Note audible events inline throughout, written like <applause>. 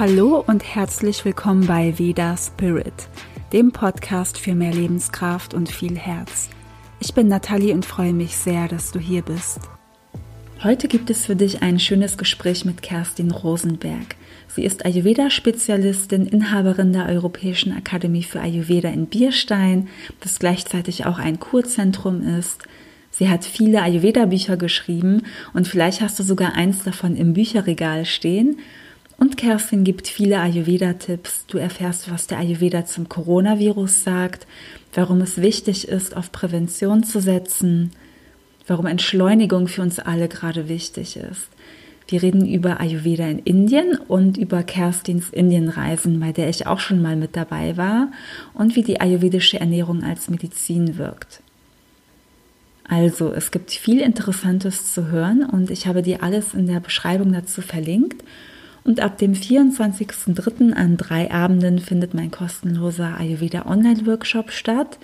Hallo und herzlich willkommen bei Veda Spirit, dem Podcast für mehr Lebenskraft und viel Herz. Ich bin Nathalie und freue mich sehr, dass du hier bist. Heute gibt es für dich ein schönes Gespräch mit Kerstin Rosenberg. Sie ist Ayurveda-Spezialistin, Inhaberin der Europäischen Akademie für Ayurveda in Bierstein, das gleichzeitig auch ein Kurzentrum ist. Sie hat viele Ayurveda-Bücher geschrieben und vielleicht hast du sogar eins davon im Bücherregal stehen. Und Kerstin gibt viele Ayurveda-Tipps. Du erfährst, was der Ayurveda zum Coronavirus sagt, warum es wichtig ist, auf Prävention zu setzen, warum Entschleunigung für uns alle gerade wichtig ist. Wir reden über Ayurveda in Indien und über Kerstins Indienreisen, bei der ich auch schon mal mit dabei war, und wie die ayurvedische Ernährung als Medizin wirkt. Also, es gibt viel Interessantes zu hören und ich habe dir alles in der Beschreibung dazu verlinkt. Und ab dem 24.03. an drei Abenden findet mein kostenloser Ayurveda Online-Workshop statt.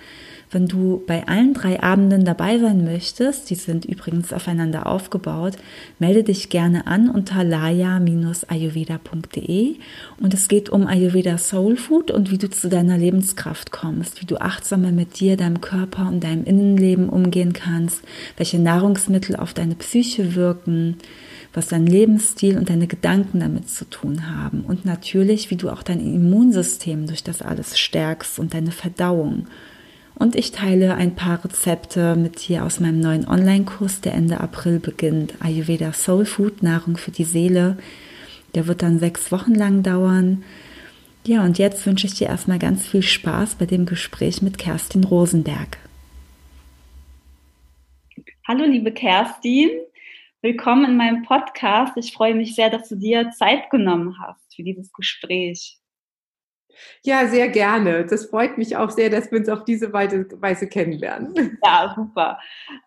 Wenn du bei allen drei Abenden dabei sein möchtest, die sind übrigens aufeinander aufgebaut, melde dich gerne an unter laya-ayurveda.de und es geht um Ayurveda Soul Food und wie du zu deiner Lebenskraft kommst, wie du achtsamer mit dir, deinem Körper und deinem Innenleben umgehen kannst, welche Nahrungsmittel auf deine Psyche wirken, was dein Lebensstil und deine Gedanken damit zu tun haben und natürlich, wie du auch dein Immunsystem durch das alles stärkst und deine Verdauung. Und ich teile ein paar Rezepte mit dir aus meinem neuen Online-Kurs, der Ende April beginnt. Ayurveda Soul Food, Nahrung für die Seele. Der wird dann sechs Wochen lang dauern. Ja, und jetzt wünsche ich dir erstmal ganz viel Spaß bei dem Gespräch mit Kerstin Rosenberg. Hallo, liebe Kerstin. Willkommen in meinem Podcast. Ich freue mich sehr, dass du dir Zeit genommen hast für dieses Gespräch. Ja, sehr gerne. Das freut mich auch sehr, dass wir uns auf diese Weise kennenlernen. <laughs> Ja, super.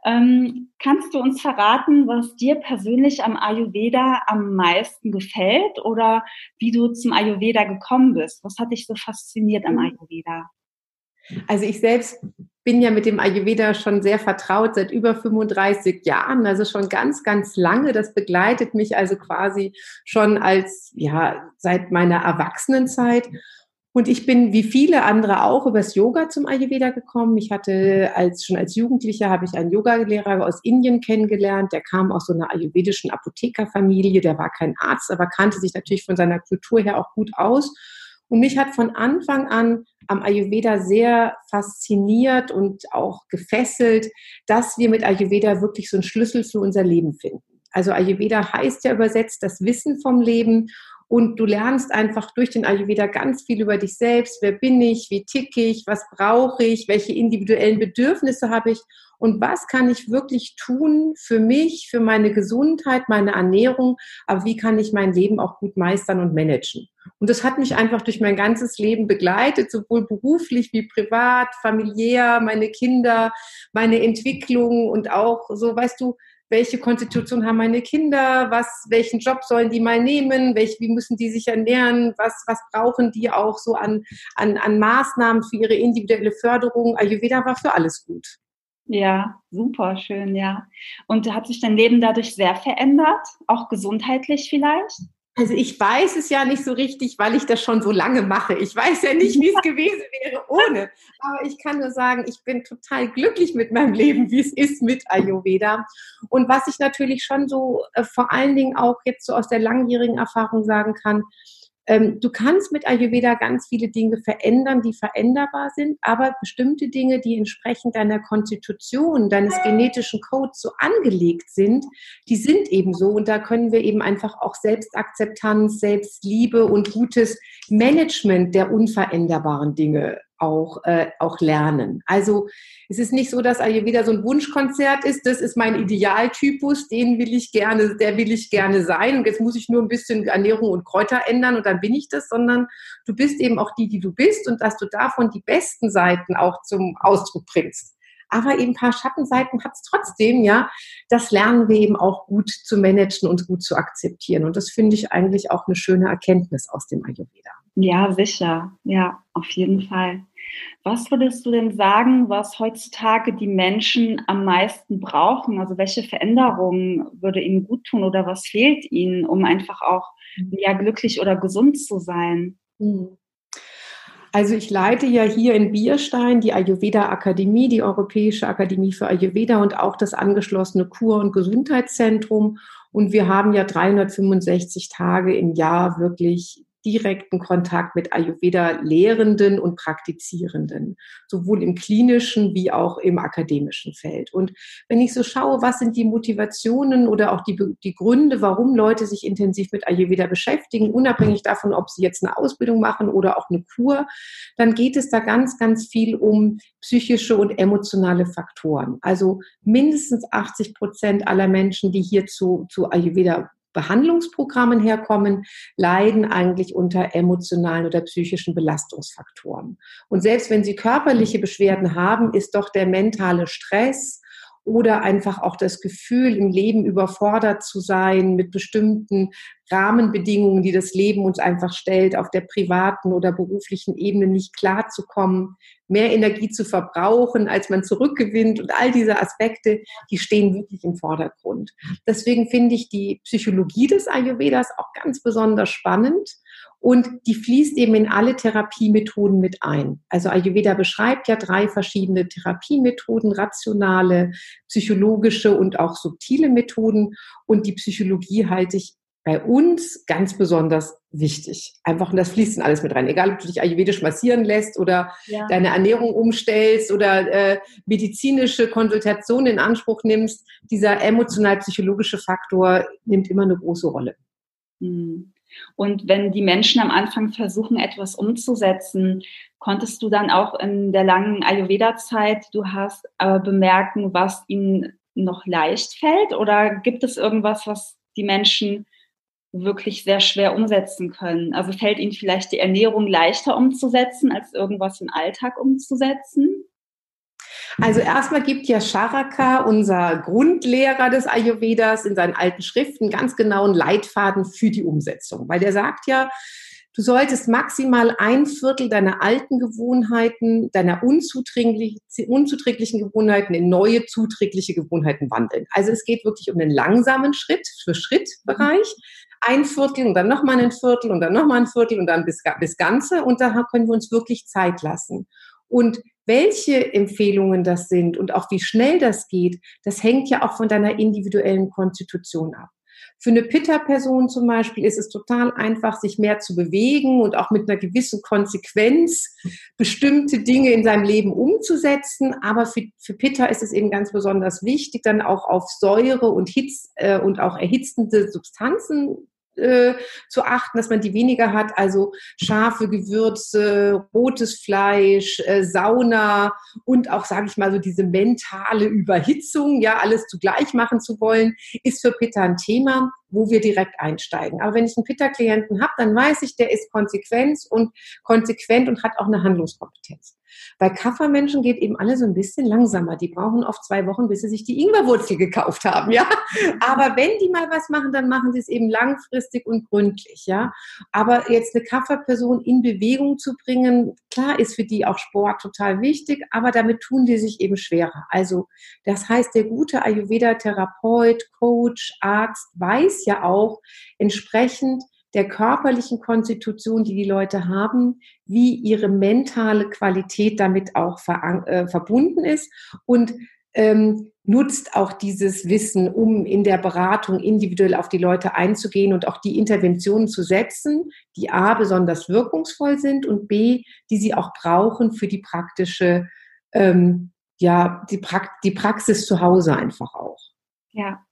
Ähm, kannst du uns verraten, was dir persönlich am Ayurveda am meisten gefällt oder wie du zum Ayurveda gekommen bist? Was hat dich so fasziniert am Ayurveda? Also ich selbst bin ja mit dem Ayurveda schon sehr vertraut, seit über 35 Jahren, also schon ganz, ganz lange. Das begleitet mich also quasi schon als, ja, seit meiner Erwachsenenzeit. Und ich bin wie viele andere auch übers Yoga zum Ayurveda gekommen. Ich hatte als schon als Jugendlicher habe ich einen Yogalehrer aus Indien kennengelernt. Der kam aus so einer ayurvedischen Apothekerfamilie. Der war kein Arzt, aber kannte sich natürlich von seiner Kultur her auch gut aus. Und mich hat von Anfang an am Ayurveda sehr fasziniert und auch gefesselt, dass wir mit Ayurveda wirklich so einen Schlüssel für unser Leben finden. Also Ayurveda heißt ja übersetzt das Wissen vom Leben und du lernst einfach durch den Ayurveda ganz viel über dich selbst. Wer bin ich? Wie ticke ich? Was brauche ich? Welche individuellen Bedürfnisse habe ich? Und was kann ich wirklich tun für mich, für meine Gesundheit, meine Ernährung? Aber wie kann ich mein Leben auch gut meistern und managen? Und das hat mich einfach durch mein ganzes Leben begleitet, sowohl beruflich wie privat, familiär, meine Kinder, meine Entwicklung und auch so, weißt du, welche Konstitution haben meine Kinder, was, welchen Job sollen die mal nehmen, welch, wie müssen die sich ernähren, was, was brauchen die auch so an, an, an Maßnahmen für ihre individuelle Förderung. Ayurveda war für alles gut. Ja, super schön, ja. Und hat sich dein Leben dadurch sehr verändert, auch gesundheitlich vielleicht? Also ich weiß es ja nicht so richtig, weil ich das schon so lange mache. Ich weiß ja nicht, wie es <laughs> gewesen wäre ohne. Aber ich kann nur sagen, ich bin total glücklich mit meinem Leben, wie es ist mit Ayurveda. Und was ich natürlich schon so äh, vor allen Dingen auch jetzt so aus der langjährigen Erfahrung sagen kann, ähm, du kannst mit Ayurveda ganz viele Dinge verändern, die veränderbar sind, aber bestimmte Dinge, die entsprechend deiner Konstitution, deines genetischen Codes so angelegt sind, die sind eben so. Und da können wir eben einfach auch Selbstakzeptanz, Selbstliebe und gutes Management der unveränderbaren Dinge auch, äh, auch lernen. Also es ist nicht so, dass Ayurveda so ein Wunschkonzert ist, das ist mein Idealtypus, den will ich gerne, der will ich gerne sein und jetzt muss ich nur ein bisschen Ernährung und Kräuter ändern und dann bin ich das, sondern du bist eben auch die, die du bist und dass du davon die besten Seiten auch zum Ausdruck bringst. Aber eben ein paar Schattenseiten hat es trotzdem, ja. Das lernen wir eben auch gut zu managen und gut zu akzeptieren. Und das finde ich eigentlich auch eine schöne Erkenntnis aus dem Ayurveda. Ja, sicher. Ja, auf jeden Fall. Was würdest du denn sagen, was heutzutage die Menschen am meisten brauchen? Also welche Veränderungen würde ihnen gut tun oder was fehlt ihnen, um einfach auch mhm. ja glücklich oder gesund zu sein? Mhm. Also ich leite ja hier in Bierstein die Ayurveda Akademie, die Europäische Akademie für Ayurveda und auch das angeschlossene Kur- und Gesundheitszentrum. Und wir haben ja 365 Tage im Jahr wirklich direkten Kontakt mit Ayurveda-Lehrenden und Praktizierenden, sowohl im klinischen wie auch im akademischen Feld. Und wenn ich so schaue, was sind die Motivationen oder auch die, die Gründe, warum Leute sich intensiv mit Ayurveda beschäftigen, unabhängig davon, ob sie jetzt eine Ausbildung machen oder auch eine Kur, dann geht es da ganz, ganz viel um psychische und emotionale Faktoren. Also mindestens 80 Prozent aller Menschen, die hier zu, zu Ayurveda Behandlungsprogrammen herkommen, leiden eigentlich unter emotionalen oder psychischen Belastungsfaktoren. Und selbst wenn sie körperliche Beschwerden haben, ist doch der mentale Stress oder einfach auch das Gefühl, im Leben überfordert zu sein mit bestimmten Rahmenbedingungen, die das Leben uns einfach stellt, auf der privaten oder beruflichen Ebene nicht klarzukommen, mehr Energie zu verbrauchen, als man zurückgewinnt und all diese Aspekte, die stehen wirklich im Vordergrund. Deswegen finde ich die Psychologie des Ayurvedas auch ganz besonders spannend und die fließt eben in alle Therapiemethoden mit ein. Also Ayurveda beschreibt ja drei verschiedene Therapiemethoden, rationale, psychologische und auch subtile Methoden. Und die Psychologie halte ich bei uns ganz besonders wichtig. Einfach, und das fließt in alles mit rein. Egal, ob du dich ayurvedisch massieren lässt oder ja. deine Ernährung umstellst oder äh, medizinische Konsultation in Anspruch nimmst, dieser emotional-psychologische Faktor nimmt immer eine große Rolle. Mhm. Und wenn die Menschen am Anfang versuchen, etwas umzusetzen, konntest du dann auch in der langen Ayurveda-Zeit, du hast äh, bemerken, was ihnen noch leicht fällt? Oder gibt es irgendwas, was die Menschen wirklich sehr schwer umsetzen können? Also fällt ihnen vielleicht die Ernährung leichter umzusetzen, als irgendwas im Alltag umzusetzen? Also erstmal gibt ja Charaka, unser Grundlehrer des Ayurvedas, in seinen alten Schriften ganz genauen Leitfaden für die Umsetzung, weil der sagt ja, Du solltest maximal ein Viertel deiner alten Gewohnheiten, deiner unzuträglichen, Gewohnheiten in neue zuträgliche Gewohnheiten wandeln. Also es geht wirklich um einen langsamen Schritt für Schrittbereich. Ein Viertel und dann nochmal ein Viertel und dann nochmal ein Viertel und dann bis, bis Ganze. Und da können wir uns wirklich Zeit lassen. Und welche Empfehlungen das sind und auch wie schnell das geht, das hängt ja auch von deiner individuellen Konstitution ab. Für eine Pitta-Person zum Beispiel ist es total einfach, sich mehr zu bewegen und auch mit einer gewissen Konsequenz bestimmte Dinge in seinem Leben umzusetzen. Aber für, für Pitta ist es eben ganz besonders wichtig, dann auch auf Säure und Hitz äh, und auch erhitzende Substanzen äh, zu achten, dass man die weniger hat. Also scharfe Gewürze, rotes Fleisch, äh, Sauna und auch, sage ich mal, so diese mentale Überhitzung, ja, alles zugleich machen zu wollen, ist für Pitta ein Thema wo wir direkt einsteigen. Aber wenn ich einen Pitta-Klienten habe, dann weiß ich, der ist konsequent und konsequent und hat auch eine Handlungskompetenz. Bei Kaffermenschen geht eben alle so ein bisschen langsamer. Die brauchen oft zwei Wochen, bis sie sich die Ingwerwurzel gekauft haben, ja. Aber wenn die mal was machen, dann machen sie es eben langfristig und gründlich, ja. Aber jetzt eine Kafferperson in Bewegung zu bringen, klar ist für die auch Sport total wichtig, aber damit tun die sich eben schwerer. Also das heißt, der gute Ayurveda-Therapeut, Coach, Arzt weiß ja auch entsprechend, der körperlichen Konstitution, die die Leute haben, wie ihre mentale Qualität damit auch äh, verbunden ist und ähm, nutzt auch dieses Wissen, um in der Beratung individuell auf die Leute einzugehen und auch die Interventionen zu setzen, die A besonders wirkungsvoll sind und B, die sie auch brauchen für die praktische, ähm, ja, die, pra die Praxis zu Hause einfach auch. Ja,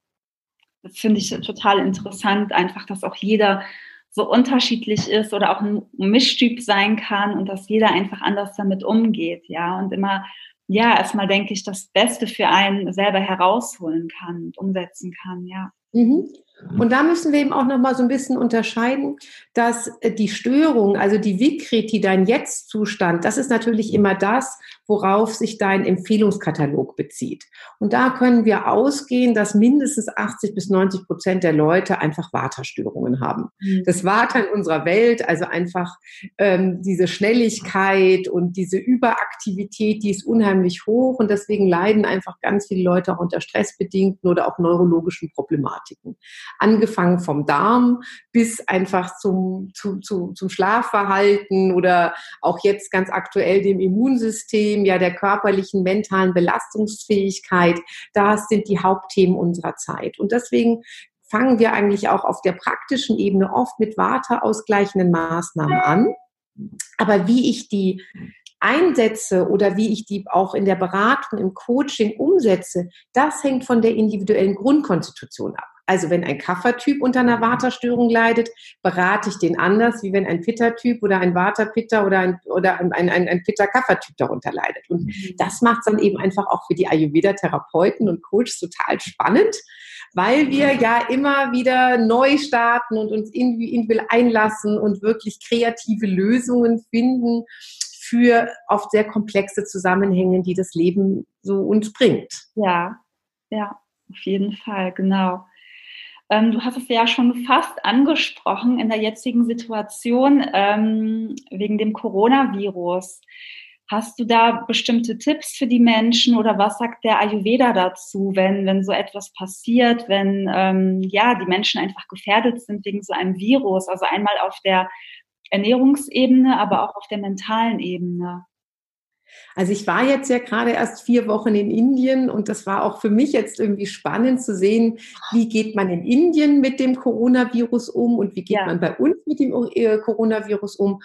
das finde ich total interessant, einfach, dass auch jeder so unterschiedlich ist oder auch ein Mischtyp sein kann und dass jeder einfach anders damit umgeht, ja, und immer, ja, erstmal denke ich, das Beste für einen selber herausholen kann und umsetzen kann, ja. Mhm. Und da müssen wir eben auch noch mal so ein bisschen unterscheiden, dass äh, die Störung, also die Vikriti, dein Jetzt-Zustand, das ist natürlich immer das, worauf sich dein Empfehlungskatalog bezieht. Und da können wir ausgehen, dass mindestens 80 bis 90 Prozent der Leute einfach Waterstörungen haben. Mhm. Das Water in unserer Welt, also einfach ähm, diese Schnelligkeit und diese Überaktivität, die ist unheimlich hoch und deswegen leiden einfach ganz viele Leute auch unter stressbedingten oder auch neurologischen Problematiken angefangen vom Darm bis einfach zum, zu, zu, zum Schlafverhalten oder auch jetzt ganz aktuell dem Immunsystem, ja der körperlichen, mentalen Belastungsfähigkeit. Das sind die Hauptthemen unserer Zeit. Und deswegen fangen wir eigentlich auch auf der praktischen Ebene oft mit waterausgleichenden Maßnahmen an. Aber wie ich die einsetze oder wie ich die auch in der Beratung, im Coaching umsetze, das hängt von der individuellen Grundkonstitution ab. Also wenn ein Kaffertyp unter einer Waterstörung leidet, berate ich den anders, wie wenn ein Pitta-Typ oder ein Vata-Pitta oder ein, oder ein, ein, ein Pitta-Kaffertyp darunter leidet. Und mhm. das macht es dann eben einfach auch für die Ayurveda-Therapeuten und Coaches total spannend, weil wir ja immer wieder neu starten und uns individuell einlassen und wirklich kreative Lösungen finden für oft sehr komplexe Zusammenhänge, die das Leben so uns bringt. Ja, ja, auf jeden Fall, genau. Ähm, du hast es ja schon fast angesprochen in der jetzigen Situation ähm, wegen dem Coronavirus. Hast du da bestimmte Tipps für die Menschen oder was sagt der Ayurveda dazu, wenn, wenn so etwas passiert, wenn ähm, ja, die Menschen einfach gefährdet sind wegen so einem Virus? Also einmal auf der Ernährungsebene, aber auch auf der mentalen Ebene. Also ich war jetzt ja gerade erst vier Wochen in Indien und das war auch für mich jetzt irgendwie spannend zu sehen, wie geht man in Indien mit dem Coronavirus um und wie geht ja. man bei uns mit dem äh, Coronavirus um.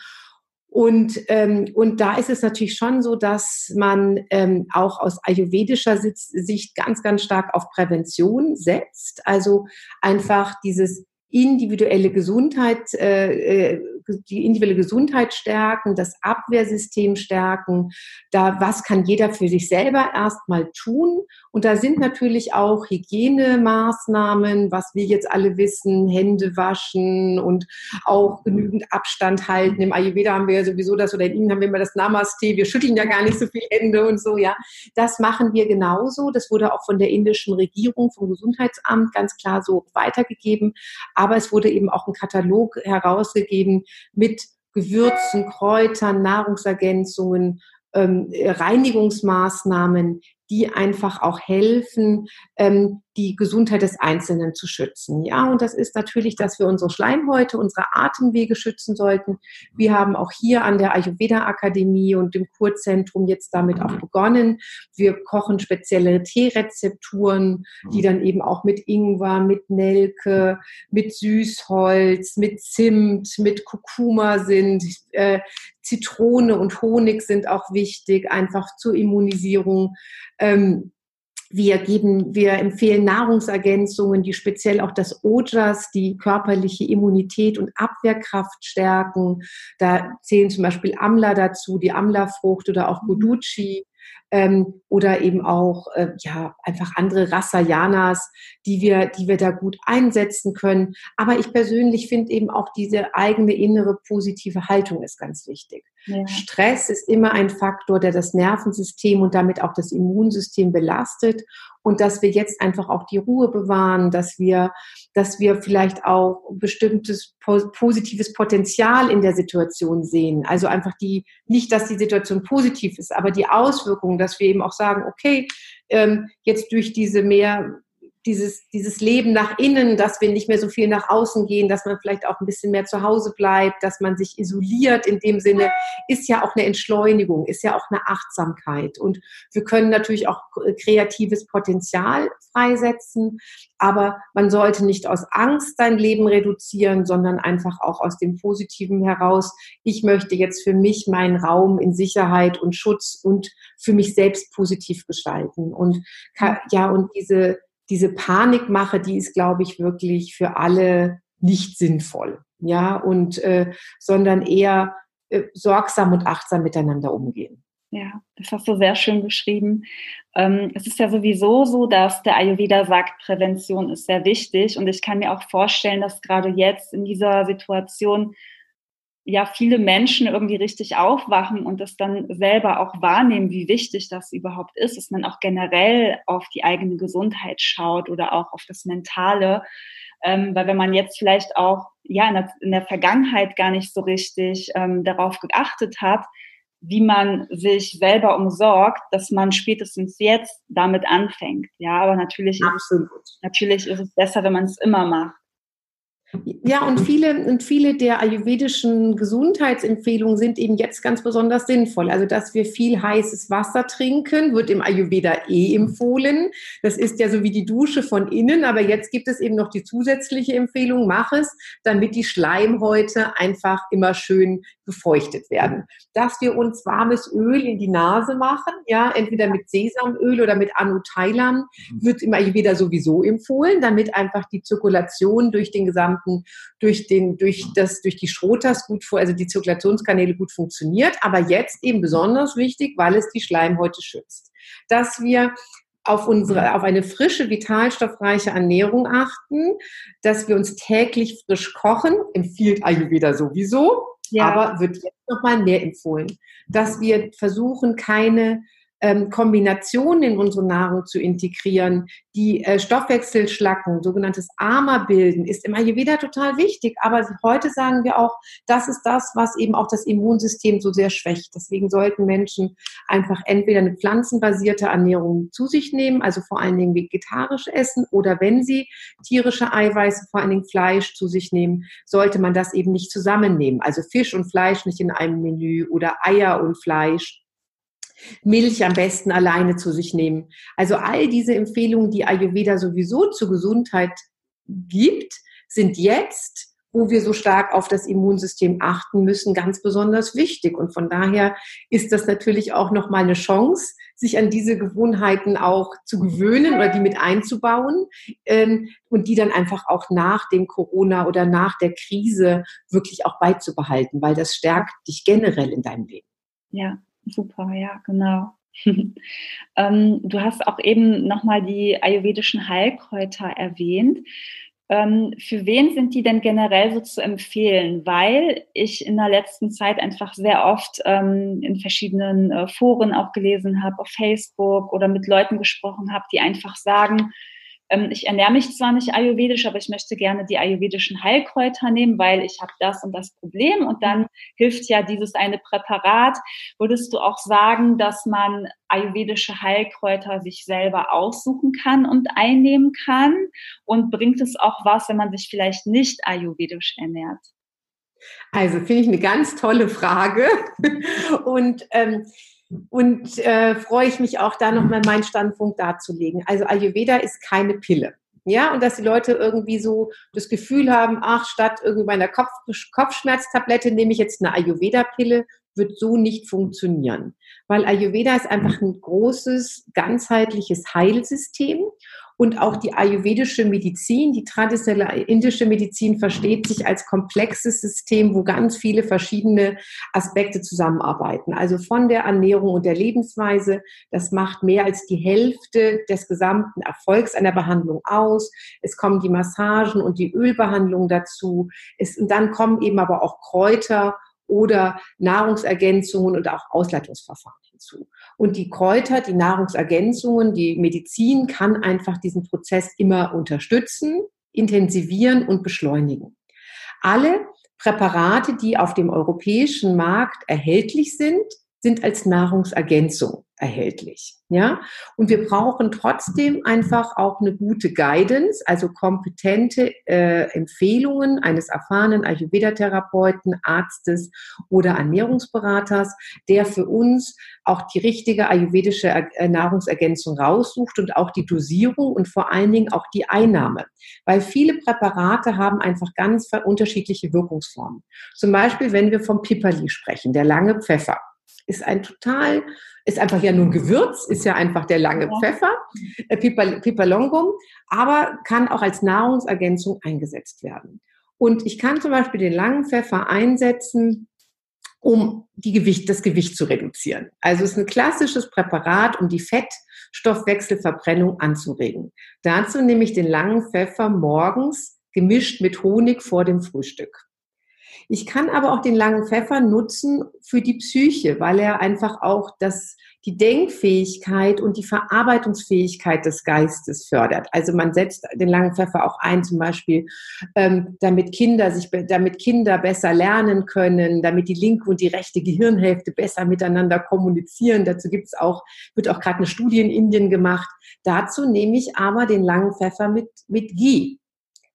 Und, ähm, und da ist es natürlich schon so, dass man ähm, auch aus ayurvedischer Sicht ganz, ganz stark auf Prävention setzt. Also einfach dieses individuelle Gesundheit, äh, äh die individuelle Gesundheit stärken, das Abwehrsystem stärken. Da, was kann jeder für sich selber erstmal tun? Und da sind natürlich auch Hygienemaßnahmen, was wir jetzt alle wissen, Hände waschen und auch genügend Abstand halten. Im Ayurveda haben wir ja sowieso das oder in Ihnen haben wir immer das Namaste. Wir schütteln ja gar nicht so viel Hände und so, ja. Das machen wir genauso. Das wurde auch von der indischen Regierung, vom Gesundheitsamt ganz klar so weitergegeben. Aber es wurde eben auch ein Katalog herausgegeben, mit Gewürzen, Kräutern, Nahrungsergänzungen, ähm, Reinigungsmaßnahmen, die einfach auch helfen, ähm, die Gesundheit des Einzelnen zu schützen. Ja, und das ist natürlich, dass wir unsere Schleimhäute, unsere Atemwege schützen sollten. Wir haben auch hier an der Ayurveda Akademie und dem Kurzentrum jetzt damit auch begonnen. Wir kochen spezielle Teerezepturen, die dann eben auch mit Ingwer, mit Nelke, mit Süßholz, mit Zimt, mit Kurkuma sind. Äh, Zitrone und Honig sind auch wichtig, einfach zur Immunisierung. Ähm, wir geben, wir empfehlen Nahrungsergänzungen, die speziell auch das Ojas, die körperliche Immunität und Abwehrkraft stärken. Da zählen zum Beispiel Amla dazu, die Amla-Frucht oder auch Goduchi ähm, oder eben auch äh, ja einfach andere Rasayanas, die wir, die wir da gut einsetzen können. Aber ich persönlich finde eben auch diese eigene innere positive Haltung ist ganz wichtig. Ja. Stress ist immer ein Faktor, der das Nervensystem und damit auch das Immunsystem belastet und dass wir jetzt einfach auch die Ruhe bewahren, dass wir, dass wir vielleicht auch bestimmtes positives Potenzial in der Situation sehen. Also einfach die, nicht, dass die Situation positiv ist, aber die Auswirkungen, dass wir eben auch sagen, okay, ähm, jetzt durch diese mehr dieses, dieses Leben nach innen, dass wir nicht mehr so viel nach außen gehen, dass man vielleicht auch ein bisschen mehr zu Hause bleibt, dass man sich isoliert in dem Sinne, ist ja auch eine Entschleunigung, ist ja auch eine Achtsamkeit. Und wir können natürlich auch kreatives Potenzial freisetzen, aber man sollte nicht aus Angst sein Leben reduzieren, sondern einfach auch aus dem Positiven heraus. Ich möchte jetzt für mich meinen Raum in Sicherheit und Schutz und für mich selbst positiv gestalten. Und ja, und diese diese Panikmache, die ist, glaube ich, wirklich für alle nicht sinnvoll. Ja, und äh, sondern eher äh, sorgsam und achtsam miteinander umgehen. Ja, das hast du sehr schön beschrieben. Ähm, es ist ja sowieso so, dass der Ayurveda sagt, Prävention ist sehr wichtig. Und ich kann mir auch vorstellen, dass gerade jetzt in dieser Situation ja viele Menschen irgendwie richtig aufwachen und das dann selber auch wahrnehmen, wie wichtig das überhaupt ist, dass man auch generell auf die eigene Gesundheit schaut oder auch auf das Mentale. Ähm, weil wenn man jetzt vielleicht auch ja in der, in der Vergangenheit gar nicht so richtig ähm, darauf geachtet hat, wie man sich selber umsorgt, dass man spätestens jetzt damit anfängt. Ja, aber natürlich, Absolut. Ist, natürlich ist es besser, wenn man es immer macht. Ja, und viele, und viele der ayurvedischen Gesundheitsempfehlungen sind eben jetzt ganz besonders sinnvoll. Also, dass wir viel heißes Wasser trinken, wird im Ayurveda eh empfohlen. Das ist ja so wie die Dusche von innen, aber jetzt gibt es eben noch die zusätzliche Empfehlung, mach es, damit die Schleimhäute einfach immer schön befeuchtet werden. Dass wir uns warmes Öl in die Nase machen, ja, entweder mit Sesamöl oder mit Anutailam, wird im Ayurveda sowieso empfohlen, damit einfach die Zirkulation durch den gesamten durch den, durch das, durch die Schrotas gut vor, also die Zirkulationskanäle gut funktioniert. Aber jetzt eben besonders wichtig, weil es die Schleimhäute schützt. Dass wir auf unsere, auf eine frische, vitalstoffreiche Ernährung achten, dass wir uns täglich frisch kochen, empfiehlt Ayurveda sowieso, ja. aber wird jetzt nochmal mehr empfohlen, dass wir versuchen, keine ähm, Kombinationen in unsere Nahrung zu integrieren, die äh, Stoffwechselschlacken, sogenanntes AMA bilden, ist im Ayurveda total wichtig. Aber heute sagen wir auch, das ist das, was eben auch das Immunsystem so sehr schwächt. Deswegen sollten Menschen einfach entweder eine pflanzenbasierte Ernährung zu sich nehmen, also vor allen Dingen vegetarisch essen, oder wenn sie tierische Eiweiße, vor allen Dingen Fleisch zu sich nehmen, sollte man das eben nicht zusammennehmen. Also Fisch und Fleisch nicht in einem Menü oder Eier und Fleisch Milch am besten alleine zu sich nehmen. Also all diese Empfehlungen, die Ayurveda sowieso zur Gesundheit gibt, sind jetzt wo wir so stark auf das Immunsystem achten müssen, ganz besonders wichtig. Und von daher ist das natürlich auch nochmal eine Chance, sich an diese Gewohnheiten auch zu gewöhnen oder die mit einzubauen ähm, und die dann einfach auch nach dem Corona oder nach der Krise wirklich auch beizubehalten, weil das stärkt dich generell in deinem Leben. Ja, Super, ja, genau. <laughs> ähm, du hast auch eben nochmal die ayurvedischen Heilkräuter erwähnt. Ähm, für wen sind die denn generell so zu empfehlen? Weil ich in der letzten Zeit einfach sehr oft ähm, in verschiedenen äh, Foren auch gelesen habe, auf Facebook oder mit Leuten gesprochen habe, die einfach sagen, ähm, ich ernähre mich zwar nicht ayurvedisch, aber ich möchte gerne die ayurvedischen Heilkräuter nehmen, weil ich habe das und das Problem und dann hilft ja dieses eine Präparat. Würdest du auch sagen, dass man ayurvedische Heilkräuter sich selber aussuchen kann und einnehmen kann? Und bringt es auch was, wenn man sich vielleicht nicht ayurvedisch ernährt? Also finde ich eine ganz tolle Frage. <laughs> Und ähm, und äh, freue ich mich auch da nochmal meinen Standpunkt darzulegen. Also Ayurveda ist keine Pille. Ja, und dass die Leute irgendwie so das Gefühl haben, ach, statt irgendwie meiner Kopf Kopfschmerztablette nehme ich jetzt eine Ayurveda-Pille, wird so nicht funktionieren. Weil Ayurveda ist einfach ein großes, ganzheitliches Heilsystem und auch die ayurvedische Medizin, die traditionelle indische Medizin versteht sich als komplexes System, wo ganz viele verschiedene Aspekte zusammenarbeiten. Also von der Ernährung und der Lebensweise, das macht mehr als die Hälfte des gesamten Erfolgs einer Behandlung aus. Es kommen die Massagen und die Ölbehandlung dazu. Es, und dann kommen eben aber auch Kräuter oder Nahrungsergänzungen und auch Ausleitungsverfahren hinzu. Und die Kräuter, die Nahrungsergänzungen, die Medizin kann einfach diesen Prozess immer unterstützen, intensivieren und beschleunigen. Alle Präparate, die auf dem europäischen Markt erhältlich sind, sind als Nahrungsergänzung erhältlich. Ja, und wir brauchen trotzdem einfach auch eine gute Guidance, also kompetente äh, Empfehlungen eines erfahrenen Ayurveda-Therapeuten, Arztes oder Ernährungsberaters, der für uns auch die richtige ayurvedische äh, Nahrungsergänzung raussucht und auch die Dosierung und vor allen Dingen auch die Einnahme. Weil viele Präparate haben einfach ganz unterschiedliche Wirkungsformen. Zum Beispiel, wenn wir vom Piperli sprechen, der lange Pfeffer ist ein total, ist einfach ja nur ein Gewürz, ist ja einfach der lange Pfeffer, äh, Piper, Piperlongum, aber kann auch als Nahrungsergänzung eingesetzt werden. Und ich kann zum Beispiel den langen Pfeffer einsetzen, um die Gewicht, das Gewicht zu reduzieren. Also es ist ein klassisches Präparat, um die Fettstoffwechselverbrennung anzuregen. Dazu nehme ich den langen Pfeffer morgens gemischt mit Honig vor dem Frühstück. Ich kann aber auch den langen Pfeffer nutzen für die Psyche, weil er einfach auch das, die Denkfähigkeit und die Verarbeitungsfähigkeit des Geistes fördert. Also man setzt den langen Pfeffer auch ein, zum Beispiel, ähm, damit Kinder sich, damit Kinder besser lernen können, damit die linke und die rechte Gehirnhälfte besser miteinander kommunizieren. Dazu gibt's auch, wird auch gerade eine Studie in Indien gemacht. Dazu nehme ich aber den langen Pfeffer mit, mit Ghee.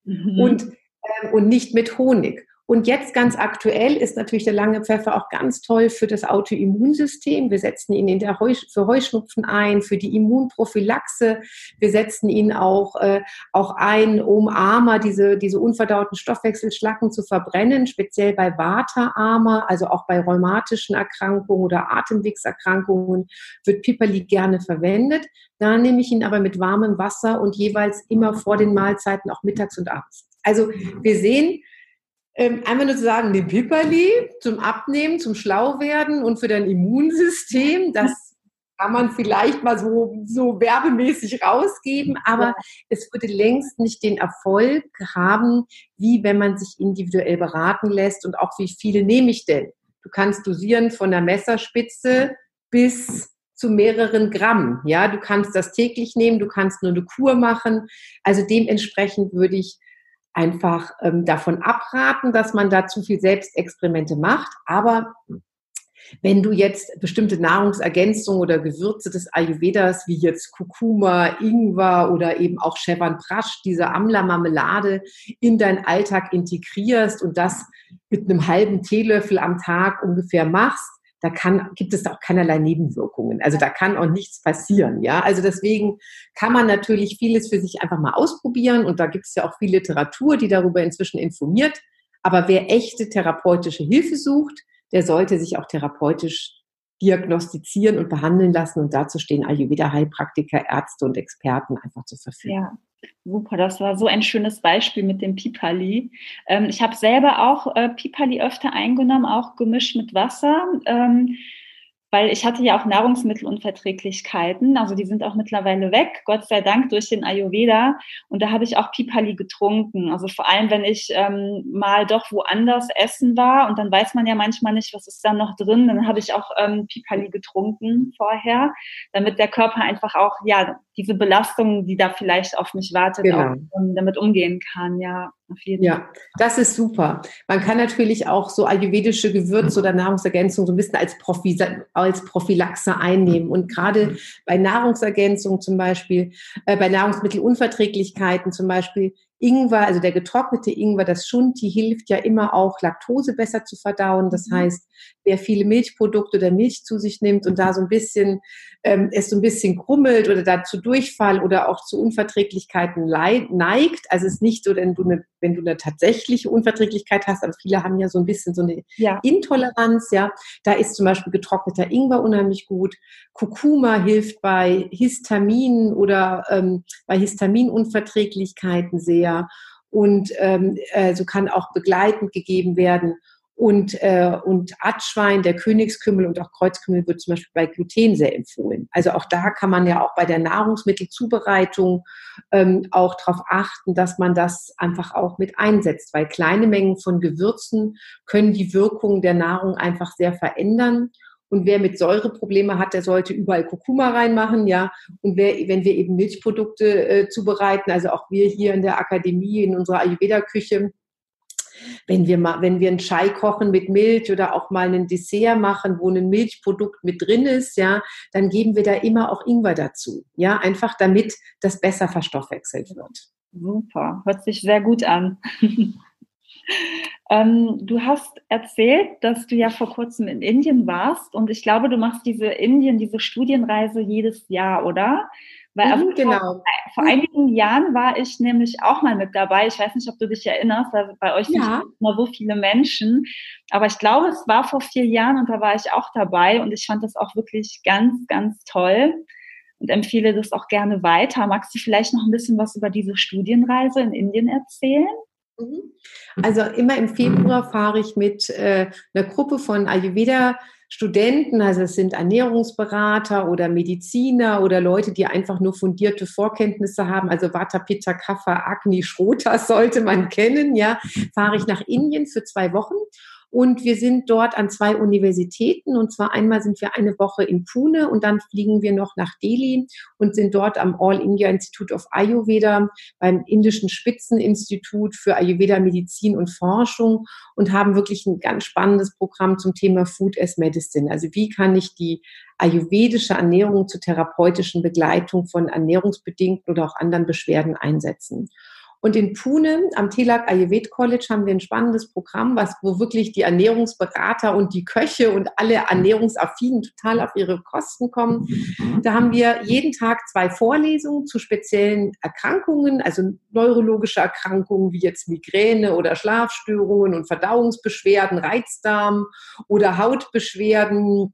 Mhm. Und, äh, und nicht mit Honig. Und jetzt ganz aktuell ist natürlich der lange Pfeffer auch ganz toll für das Autoimmunsystem. Wir setzen ihn in der Heu für Heuschnupfen ein, für die Immunprophylaxe. Wir setzen ihn auch, äh, auch ein, um Ama, diese, diese unverdauten Stoffwechselschlacken zu verbrennen, speziell bei Vata-Ama, also auch bei rheumatischen Erkrankungen oder Atemwegserkrankungen wird Piperli gerne verwendet. Da nehme ich ihn aber mit warmem Wasser und jeweils immer vor den Mahlzeiten, auch mittags und abends. Also wir sehen, ähm, einmal nur zu sagen, den Pipperli zum Abnehmen, zum Schlauwerden und für dein Immunsystem, <laughs> das kann man vielleicht mal so, so werbemäßig rausgeben, aber es würde längst nicht den Erfolg haben, wie wenn man sich individuell beraten lässt und auch wie viele nehme ich denn? Du kannst dosieren von der Messerspitze bis zu mehreren Gramm. Ja, du kannst das täglich nehmen, du kannst nur eine Kur machen. Also dementsprechend würde ich einfach ähm, davon abraten, dass man da zu viel Selbstexperimente macht. Aber wenn du jetzt bestimmte Nahrungsergänzungen oder Gewürze des Ayurvedas, wie jetzt Kurkuma, Ingwer oder eben auch Chevan Prash, diese Amla-Marmelade, in deinen Alltag integrierst und das mit einem halben Teelöffel am Tag ungefähr machst, da kann, gibt es auch keinerlei Nebenwirkungen. Also da kann auch nichts passieren. Ja, also deswegen kann man natürlich vieles für sich einfach mal ausprobieren und da gibt es ja auch viel Literatur, die darüber inzwischen informiert. Aber wer echte therapeutische Hilfe sucht, der sollte sich auch therapeutisch diagnostizieren und behandeln lassen und dazu stehen Ayurveda-Heilpraktiker, Ärzte und Experten einfach zur Verfügung. Ja. Super, das war so ein schönes Beispiel mit dem Pipali. Ähm, ich habe selber auch äh, Pipali öfter eingenommen, auch gemischt mit Wasser. Ähm, weil ich hatte ja auch Nahrungsmittelunverträglichkeiten, also die sind auch mittlerweile weg, Gott sei Dank durch den Ayurveda. Und da habe ich auch Pipali getrunken. Also vor allem, wenn ich ähm, mal doch woanders essen war und dann weiß man ja manchmal nicht, was ist da noch drin, dann habe ich auch ähm, Pipali getrunken vorher, damit der Körper einfach auch ja diese Belastung, die da vielleicht auf mich wartet, genau. auch, um, damit umgehen kann. Ja. Ja, das ist super. Man kann natürlich auch so ayurvedische Gewürze oder Nahrungsergänzungen so ein bisschen als, Profi, als Prophylaxe einnehmen. Und gerade bei Nahrungsergänzungen zum Beispiel, äh, bei Nahrungsmittelunverträglichkeiten zum Beispiel, Ingwer, also der getrocknete Ingwer, das Schunti hilft ja immer auch, Laktose besser zu verdauen. Das mhm. heißt, wer viele Milchprodukte oder Milch zu sich nimmt und da so ein bisschen, ähm, es so ein bisschen krummelt oder dazu Durchfall oder auch zu Unverträglichkeiten neigt. Also es ist nicht so, wenn du eine, wenn du eine tatsächliche Unverträglichkeit hast, aber viele haben ja so ein bisschen so eine ja. Intoleranz, ja. Da ist zum Beispiel getrockneter Ingwer unheimlich gut. Kurkuma hilft bei Histamin oder ähm, bei Histaminunverträglichkeiten sehr und ähm, äh, so kann auch begleitend gegeben werden. Und, äh, und Atschwein, der Königskümmel und auch Kreuzkümmel wird zum Beispiel bei Gluten sehr empfohlen. Also auch da kann man ja auch bei der Nahrungsmittelzubereitung ähm, auch darauf achten, dass man das einfach auch mit einsetzt, weil kleine Mengen von Gewürzen können die Wirkung der Nahrung einfach sehr verändern. Und wer mit Säureprobleme hat, der sollte überall Kurkuma reinmachen, ja. Und wer, wenn wir eben Milchprodukte äh, zubereiten, also auch wir hier in der Akademie, in unserer Ayurveda-Küche, wenn wir mal, wenn wir einen Chai kochen mit Milch oder auch mal einen Dessert machen, wo ein Milchprodukt mit drin ist, ja, dann geben wir da immer auch Ingwer dazu, ja, einfach damit das besser verstoffwechselt wird. Super, hört sich sehr gut an. <laughs> ähm, du hast erzählt, dass du ja vor kurzem in Indien warst und ich glaube, du machst diese Indien, diese Studienreise jedes Jahr, oder? Weil mhm, genau. vor, vor, einigen Jahren war ich nämlich auch mal mit dabei. Ich weiß nicht, ob du dich erinnerst, weil bei euch ja. sind immer so viele Menschen. Aber ich glaube, es war vor vier Jahren und da war ich auch dabei und ich fand das auch wirklich ganz, ganz toll und empfehle das auch gerne weiter. Magst du vielleicht noch ein bisschen was über diese Studienreise in Indien erzählen? Mhm. Also immer im Februar fahre ich mit äh, einer Gruppe von Ayurveda Studenten, also es sind Ernährungsberater oder Mediziner oder Leute, die einfach nur fundierte Vorkenntnisse haben. Also Vata, Pitta, Kapha, Agni, Schrota <laughs> sollte man kennen, ja, fahre ich nach Indien für zwei Wochen und wir sind dort an zwei Universitäten. Und zwar einmal sind wir eine Woche in Pune und dann fliegen wir noch nach Delhi und sind dort am All India Institute of Ayurveda beim indischen Spitzeninstitut für Ayurveda Medizin und Forschung und haben wirklich ein ganz spannendes Programm zum Thema Food as Medicine. Also wie kann ich die ayurvedische Ernährung zur therapeutischen Begleitung von ernährungsbedingten oder auch anderen Beschwerden einsetzen. Und in Pune am Tilak Ayurved College haben wir ein spannendes Programm, was, wo wirklich die Ernährungsberater und die Köche und alle Ernährungsaffinen total auf ihre Kosten kommen. Da haben wir jeden Tag zwei Vorlesungen zu speziellen Erkrankungen, also neurologische Erkrankungen wie jetzt Migräne oder Schlafstörungen und Verdauungsbeschwerden, Reizdarm oder Hautbeschwerden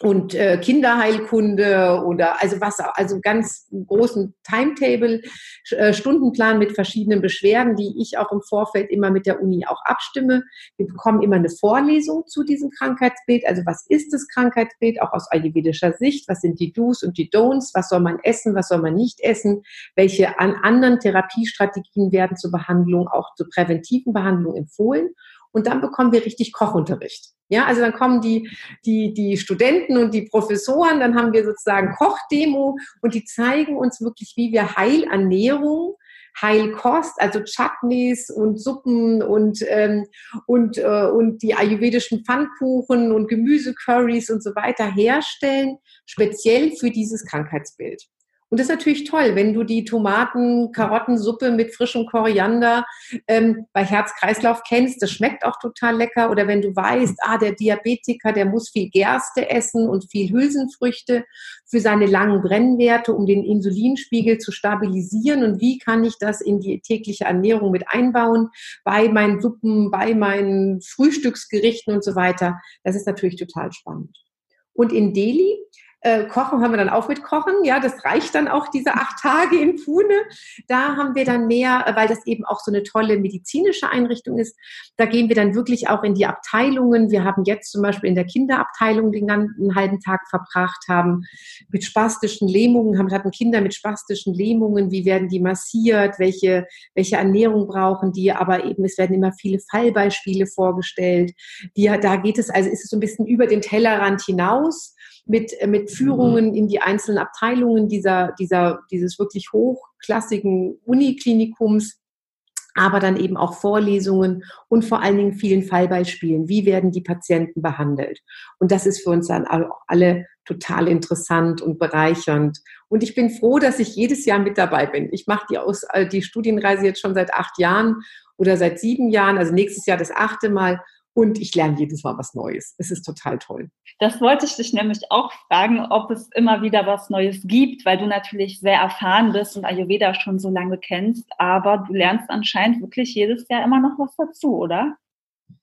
und äh, Kinderheilkunde oder also was also ganz großen Timetable äh, Stundenplan mit verschiedenen Beschwerden, die ich auch im Vorfeld immer mit der Uni auch abstimme. Wir bekommen immer eine Vorlesung zu diesem Krankheitsbild, also was ist das Krankheitsbild? Auch aus ayurvedischer Sicht, was sind die Do's und die Don'ts, was soll man essen, was soll man nicht essen, welche an anderen Therapiestrategien werden zur Behandlung auch zur präventiven Behandlung empfohlen und dann bekommen wir richtig Kochunterricht. Ja, also dann kommen die, die, die Studenten und die Professoren, dann haben wir sozusagen Kochdemo und die zeigen uns wirklich, wie wir Heilernährung Heilkost, also Chutneys und Suppen und, ähm, und, äh, und die ayurvedischen Pfannkuchen und Gemüsecurries und so weiter herstellen, speziell für dieses Krankheitsbild. Und das ist natürlich toll, wenn du die Tomaten-Karottensuppe mit frischem Koriander ähm, bei Herz-Kreislauf kennst, das schmeckt auch total lecker. Oder wenn du weißt, ah, der Diabetiker, der muss viel Gerste essen und viel Hülsenfrüchte für seine langen Brennwerte, um den Insulinspiegel zu stabilisieren. Und wie kann ich das in die tägliche Ernährung mit einbauen, bei meinen Suppen, bei meinen Frühstücksgerichten und so weiter. Das ist natürlich total spannend. Und in Delhi äh, Kochen haben wir dann auch mit Kochen. Ja, das reicht dann auch diese acht Tage in Pune. Da haben wir dann mehr, weil das eben auch so eine tolle medizinische Einrichtung ist. Da gehen wir dann wirklich auch in die Abteilungen. Wir haben jetzt zum Beispiel in der Kinderabteilung den ganzen halben Tag verbracht, haben mit spastischen Lähmungen, haben, hatten Kinder mit spastischen Lähmungen. Wie werden die massiert? Welche, welche Ernährung brauchen die? Aber eben, es werden immer viele Fallbeispiele vorgestellt. Die, da geht es, also ist es so ein bisschen über den Tellerrand hinaus mit, äh, mit Führungen in die einzelnen Abteilungen dieser, dieser, dieses wirklich hochklassigen Uniklinikums aber dann eben auch Vorlesungen und vor allen Dingen vielen Fallbeispielen. Wie werden die Patienten behandelt? Und das ist für uns dann auch alle total interessant und bereichernd. Und ich bin froh, dass ich jedes Jahr mit dabei bin. Ich mache die, Aus, äh, die Studienreise jetzt schon seit acht Jahren oder seit sieben Jahren, also nächstes Jahr das achte Mal und ich lerne jedes Mal was Neues. Es ist total toll. Das wollte ich dich nämlich auch fragen, ob es immer wieder was Neues gibt, weil du natürlich sehr erfahren bist und Ayurveda schon so lange kennst, aber du lernst anscheinend wirklich jedes Jahr immer noch was dazu, oder?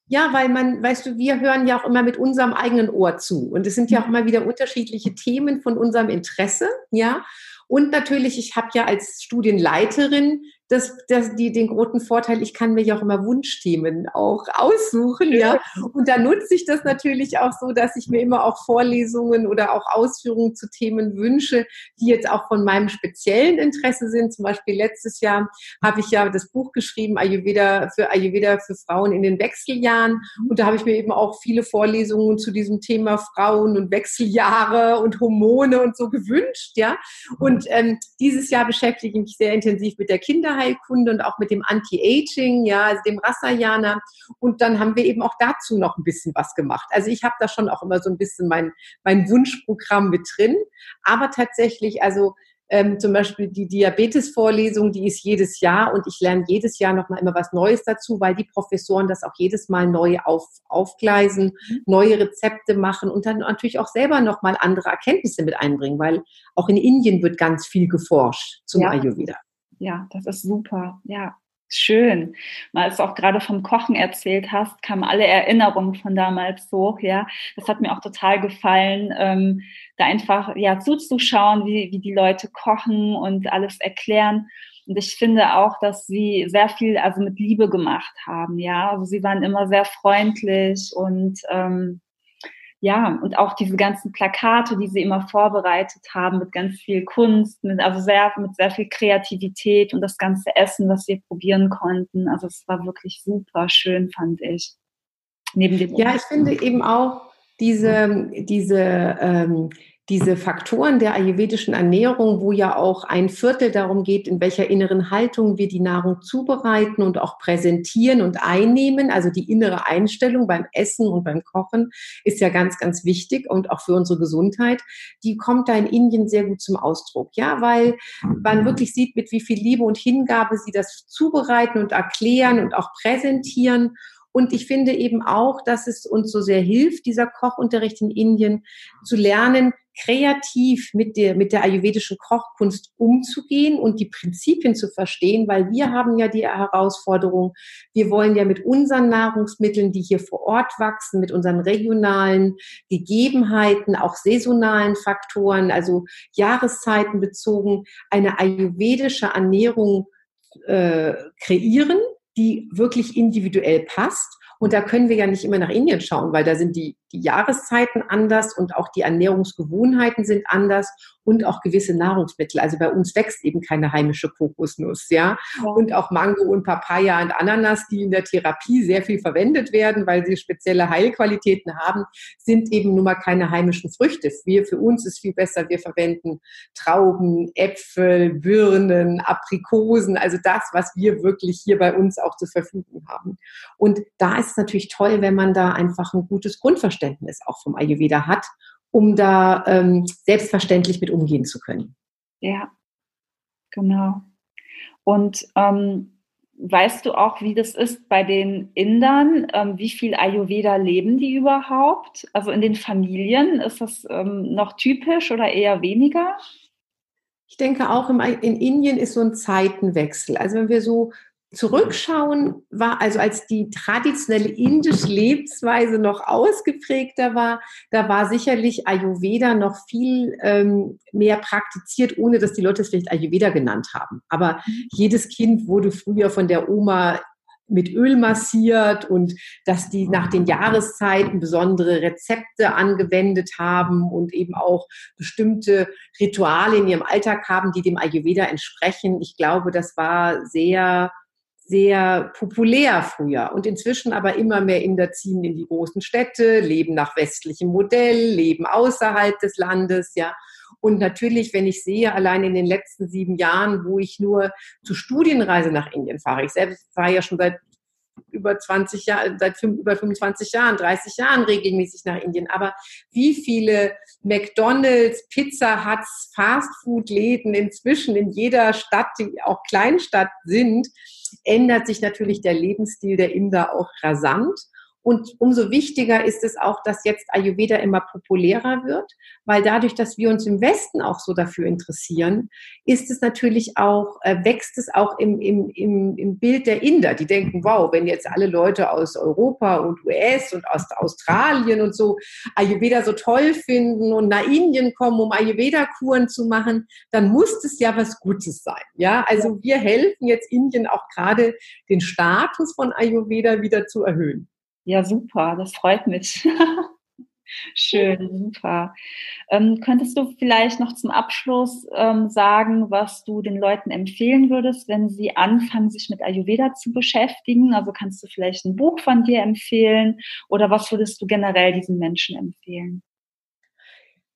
Ja, weil man, weißt du, wir hören ja auch immer mit unserem eigenen Ohr zu. Und es sind ja auch immer wieder unterschiedliche Themen von unserem Interesse, ja. Und natürlich, ich habe ja als Studienleiterin das, das, die, den großen Vorteil, ich kann mir ja auch immer Wunschthemen auch aussuchen, ja. <laughs> Und da nutze ich das natürlich auch so, dass ich mir immer auch Vorlesungen oder auch Ausführungen zu Themen wünsche, die jetzt auch von meinem speziellen Interesse sind. Zum Beispiel letztes Jahr habe ich ja das Buch geschrieben, Ayurveda für Ayurveda für Frauen in den Wechseljahren. Und da habe ich mir eben auch viele Vorlesungen zu diesem Thema Frauen und Wechseljahre und Hormone und so gewünscht, ja. Und ähm, dieses Jahr beschäftige ich mich sehr intensiv mit der Kinderheit Tierheilkunde und auch mit dem Anti-Aging, ja, also dem Rasayana. Und dann haben wir eben auch dazu noch ein bisschen was gemacht. Also ich habe da schon auch immer so ein bisschen mein, mein Wunschprogramm mit drin. Aber tatsächlich, also ähm, zum Beispiel die Diabetes-Vorlesung, die ist jedes Jahr und ich lerne jedes Jahr noch mal immer was Neues dazu, weil die Professoren das auch jedes Mal neu auf, aufgleisen, mhm. neue Rezepte machen und dann natürlich auch selber noch mal andere Erkenntnisse mit einbringen, weil auch in Indien wird ganz viel geforscht zum ja. Ayurveda ja, das ist super. Ja, schön. Mal es auch gerade vom Kochen erzählt hast, kamen alle Erinnerungen von damals hoch. Ja, das hat mir auch total gefallen, ähm, da einfach ja zuzuschauen, wie, wie die Leute kochen und alles erklären. Und ich finde auch, dass sie sehr viel also mit Liebe gemacht haben. Ja, also sie waren immer sehr freundlich und ähm, ja, und auch diese ganzen Plakate, die sie immer vorbereitet haben mit ganz viel Kunst, mit, also sehr, mit sehr viel Kreativität und das ganze Essen, was wir probieren konnten. Also es war wirklich super schön, fand ich. Neben dem ja, ich finde eben auch diese, diese ähm, diese Faktoren der ayurvedischen Ernährung, wo ja auch ein Viertel darum geht, in welcher inneren Haltung wir die Nahrung zubereiten und auch präsentieren und einnehmen. Also die innere Einstellung beim Essen und beim Kochen ist ja ganz, ganz wichtig und auch für unsere Gesundheit. Die kommt da in Indien sehr gut zum Ausdruck. Ja, weil man wirklich sieht, mit wie viel Liebe und Hingabe sie das zubereiten und erklären und auch präsentieren. Und ich finde eben auch, dass es uns so sehr hilft, dieser Kochunterricht in Indien, zu lernen, kreativ mit der, mit der ayurvedischen Kochkunst umzugehen und die Prinzipien zu verstehen, weil wir haben ja die Herausforderung, wir wollen ja mit unseren Nahrungsmitteln, die hier vor Ort wachsen, mit unseren regionalen Gegebenheiten, auch saisonalen Faktoren, also Jahreszeiten bezogen, eine ayurvedische Ernährung äh, kreieren, die wirklich individuell passt. Und da können wir ja nicht immer nach Indien schauen, weil da sind die die Jahreszeiten anders und auch die Ernährungsgewohnheiten sind anders und auch gewisse Nahrungsmittel. Also bei uns wächst eben keine heimische Kokosnuss, ja? ja. Und auch Mango und Papaya und Ananas, die in der Therapie sehr viel verwendet werden, weil sie spezielle Heilqualitäten haben, sind eben nun mal keine heimischen Früchte. Wir, für uns ist viel besser, wir verwenden Trauben, Äpfel, Birnen, Aprikosen, also das, was wir wirklich hier bei uns auch zur Verfügung haben. Und da ist es natürlich toll, wenn man da einfach ein gutes Grundverständnis Verständnis auch vom Ayurveda hat, um da ähm, selbstverständlich mit umgehen zu können. Ja, genau. Und ähm, weißt du auch, wie das ist bei den Indern? Ähm, wie viel Ayurveda leben die überhaupt? Also in den Familien, ist das ähm, noch typisch oder eher weniger? Ich denke auch im, in Indien ist so ein Zeitenwechsel. Also wenn wir so Zurückschauen war, also als die traditionelle indische Lebensweise noch ausgeprägter war, da war sicherlich Ayurveda noch viel ähm, mehr praktiziert, ohne dass die Leute es vielleicht Ayurveda genannt haben. Aber mhm. jedes Kind wurde früher von der Oma mit Öl massiert und dass die nach den Jahreszeiten besondere Rezepte angewendet haben und eben auch bestimmte Rituale in ihrem Alltag haben, die dem Ayurveda entsprechen. Ich glaube, das war sehr sehr populär früher und inzwischen aber immer mehr Inder ziehen in die großen Städte, leben nach westlichem Modell, leben außerhalb des Landes, ja. Und natürlich, wenn ich sehe, allein in den letzten sieben Jahren, wo ich nur zur Studienreise nach Indien fahre, ich selbst fahre ja schon seit über 20 Jahren, seit über 25 Jahren, 30 Jahren regelmäßig nach Indien. Aber wie viele McDonalds, Pizza Huts, Fastfood-Läden inzwischen in jeder Stadt, die auch Kleinstadt sind, ändert sich natürlich der Lebensstil der Inder auch rasant. Und umso wichtiger ist es auch, dass jetzt Ayurveda immer populärer wird, weil dadurch, dass wir uns im Westen auch so dafür interessieren, ist es natürlich auch, äh, wächst es auch im, im, im, im Bild der Inder. Die denken, wow, wenn jetzt alle Leute aus Europa und US und aus Australien und so Ayurveda so toll finden und nach Indien kommen, um Ayurveda-Kuren zu machen, dann muss es ja was Gutes sein. Ja, also wir helfen jetzt Indien auch gerade den Status von Ayurveda wieder zu erhöhen. Ja, super, das freut mich. <laughs> Schön, super. Ähm, könntest du vielleicht noch zum Abschluss ähm, sagen, was du den Leuten empfehlen würdest, wenn sie anfangen, sich mit Ayurveda zu beschäftigen? Also kannst du vielleicht ein Buch von dir empfehlen oder was würdest du generell diesen Menschen empfehlen?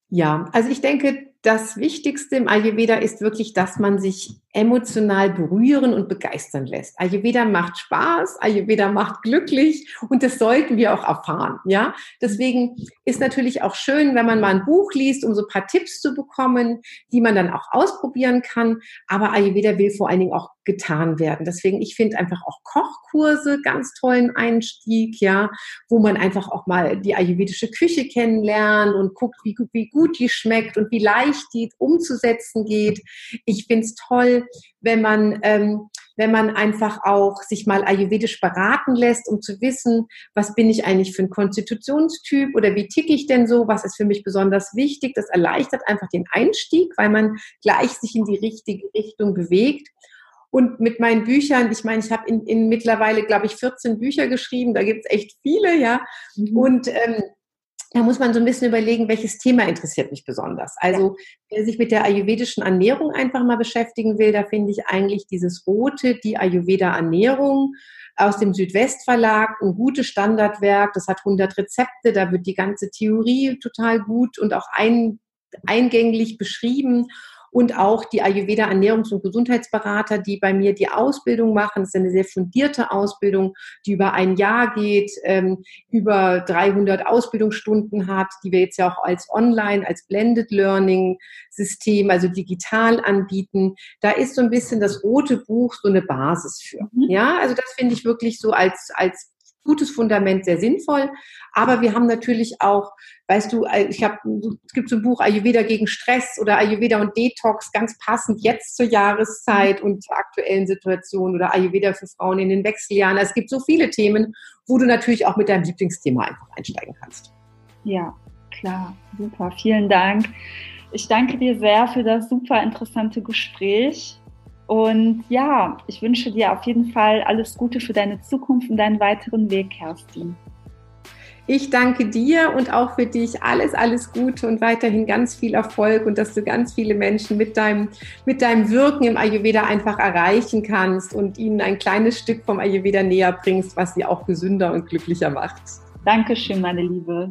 Ja, also ich denke, das Wichtigste im Ayurveda ist wirklich, dass man sich emotional berühren und begeistern lässt. Ayurveda macht Spaß, Ayurveda macht glücklich und das sollten wir auch erfahren. Ja, deswegen ist natürlich auch schön, wenn man mal ein Buch liest, um so ein paar Tipps zu bekommen, die man dann auch ausprobieren kann. Aber Ayurveda will vor allen Dingen auch getan werden. Deswegen, ich finde einfach auch Kochkurse ganz tollen Einstieg, ja, wo man einfach auch mal die ayurvedische Küche kennenlernt und guckt, wie, wie gut die schmeckt und wie leicht die umzusetzen geht. Ich finde es toll, wenn man, ähm, wenn man einfach auch sich mal ayurvedisch beraten lässt, um zu wissen, was bin ich eigentlich für ein Konstitutionstyp oder wie ticke ich denn so, was ist für mich besonders wichtig. Das erleichtert einfach den Einstieg, weil man gleich sich in die richtige Richtung bewegt. Und mit meinen Büchern, ich meine, ich habe in, in mittlerweile, glaube ich, 14 Bücher geschrieben, da gibt es echt viele, ja. Mhm. Und ähm, da muss man so ein bisschen überlegen, welches Thema interessiert mich besonders. Also, wer sich mit der ayurvedischen Ernährung einfach mal beschäftigen will, da finde ich eigentlich dieses rote, die Ayurveda-Ernährung aus dem Südwestverlag, ein gutes Standardwerk, das hat 100 Rezepte, da wird die ganze Theorie total gut und auch ein, eingänglich beschrieben und auch die Ayurveda Ernährungs- und Gesundheitsberater, die bei mir die Ausbildung machen. Das ist eine sehr fundierte Ausbildung, die über ein Jahr geht, ähm, über 300 Ausbildungsstunden hat, die wir jetzt ja auch als Online, als Blended Learning System, also digital anbieten. Da ist so ein bisschen das rote Buch so eine Basis für. Mhm. Ja, also das finde ich wirklich so als, als gutes Fundament, sehr sinnvoll. Aber wir haben natürlich auch, weißt du, äh, ich habe, es gibt so ein Buch Ayurveda gegen Stress oder Ayurveda und Detox, ganz passend jetzt zur Jahreszeit und zur aktuellen Situation oder Ayurveda für Frauen in den Wechseljahren. Es gibt so viele Themen, wo du natürlich auch mit deinem Lieblingsthema einfach einsteigen kannst. Ja, klar, super. Vielen Dank. Ich danke dir sehr für das super interessante Gespräch. Und ja, ich wünsche dir auf jeden Fall alles Gute für deine Zukunft und deinen weiteren Weg, Kerstin. Ich danke dir und auch für dich alles, alles Gute und weiterhin ganz viel Erfolg und dass du ganz viele Menschen mit deinem, mit deinem Wirken im Ayurveda einfach erreichen kannst und ihnen ein kleines Stück vom Ayurveda näher bringst, was sie auch gesünder und glücklicher macht. Dankeschön, meine Liebe.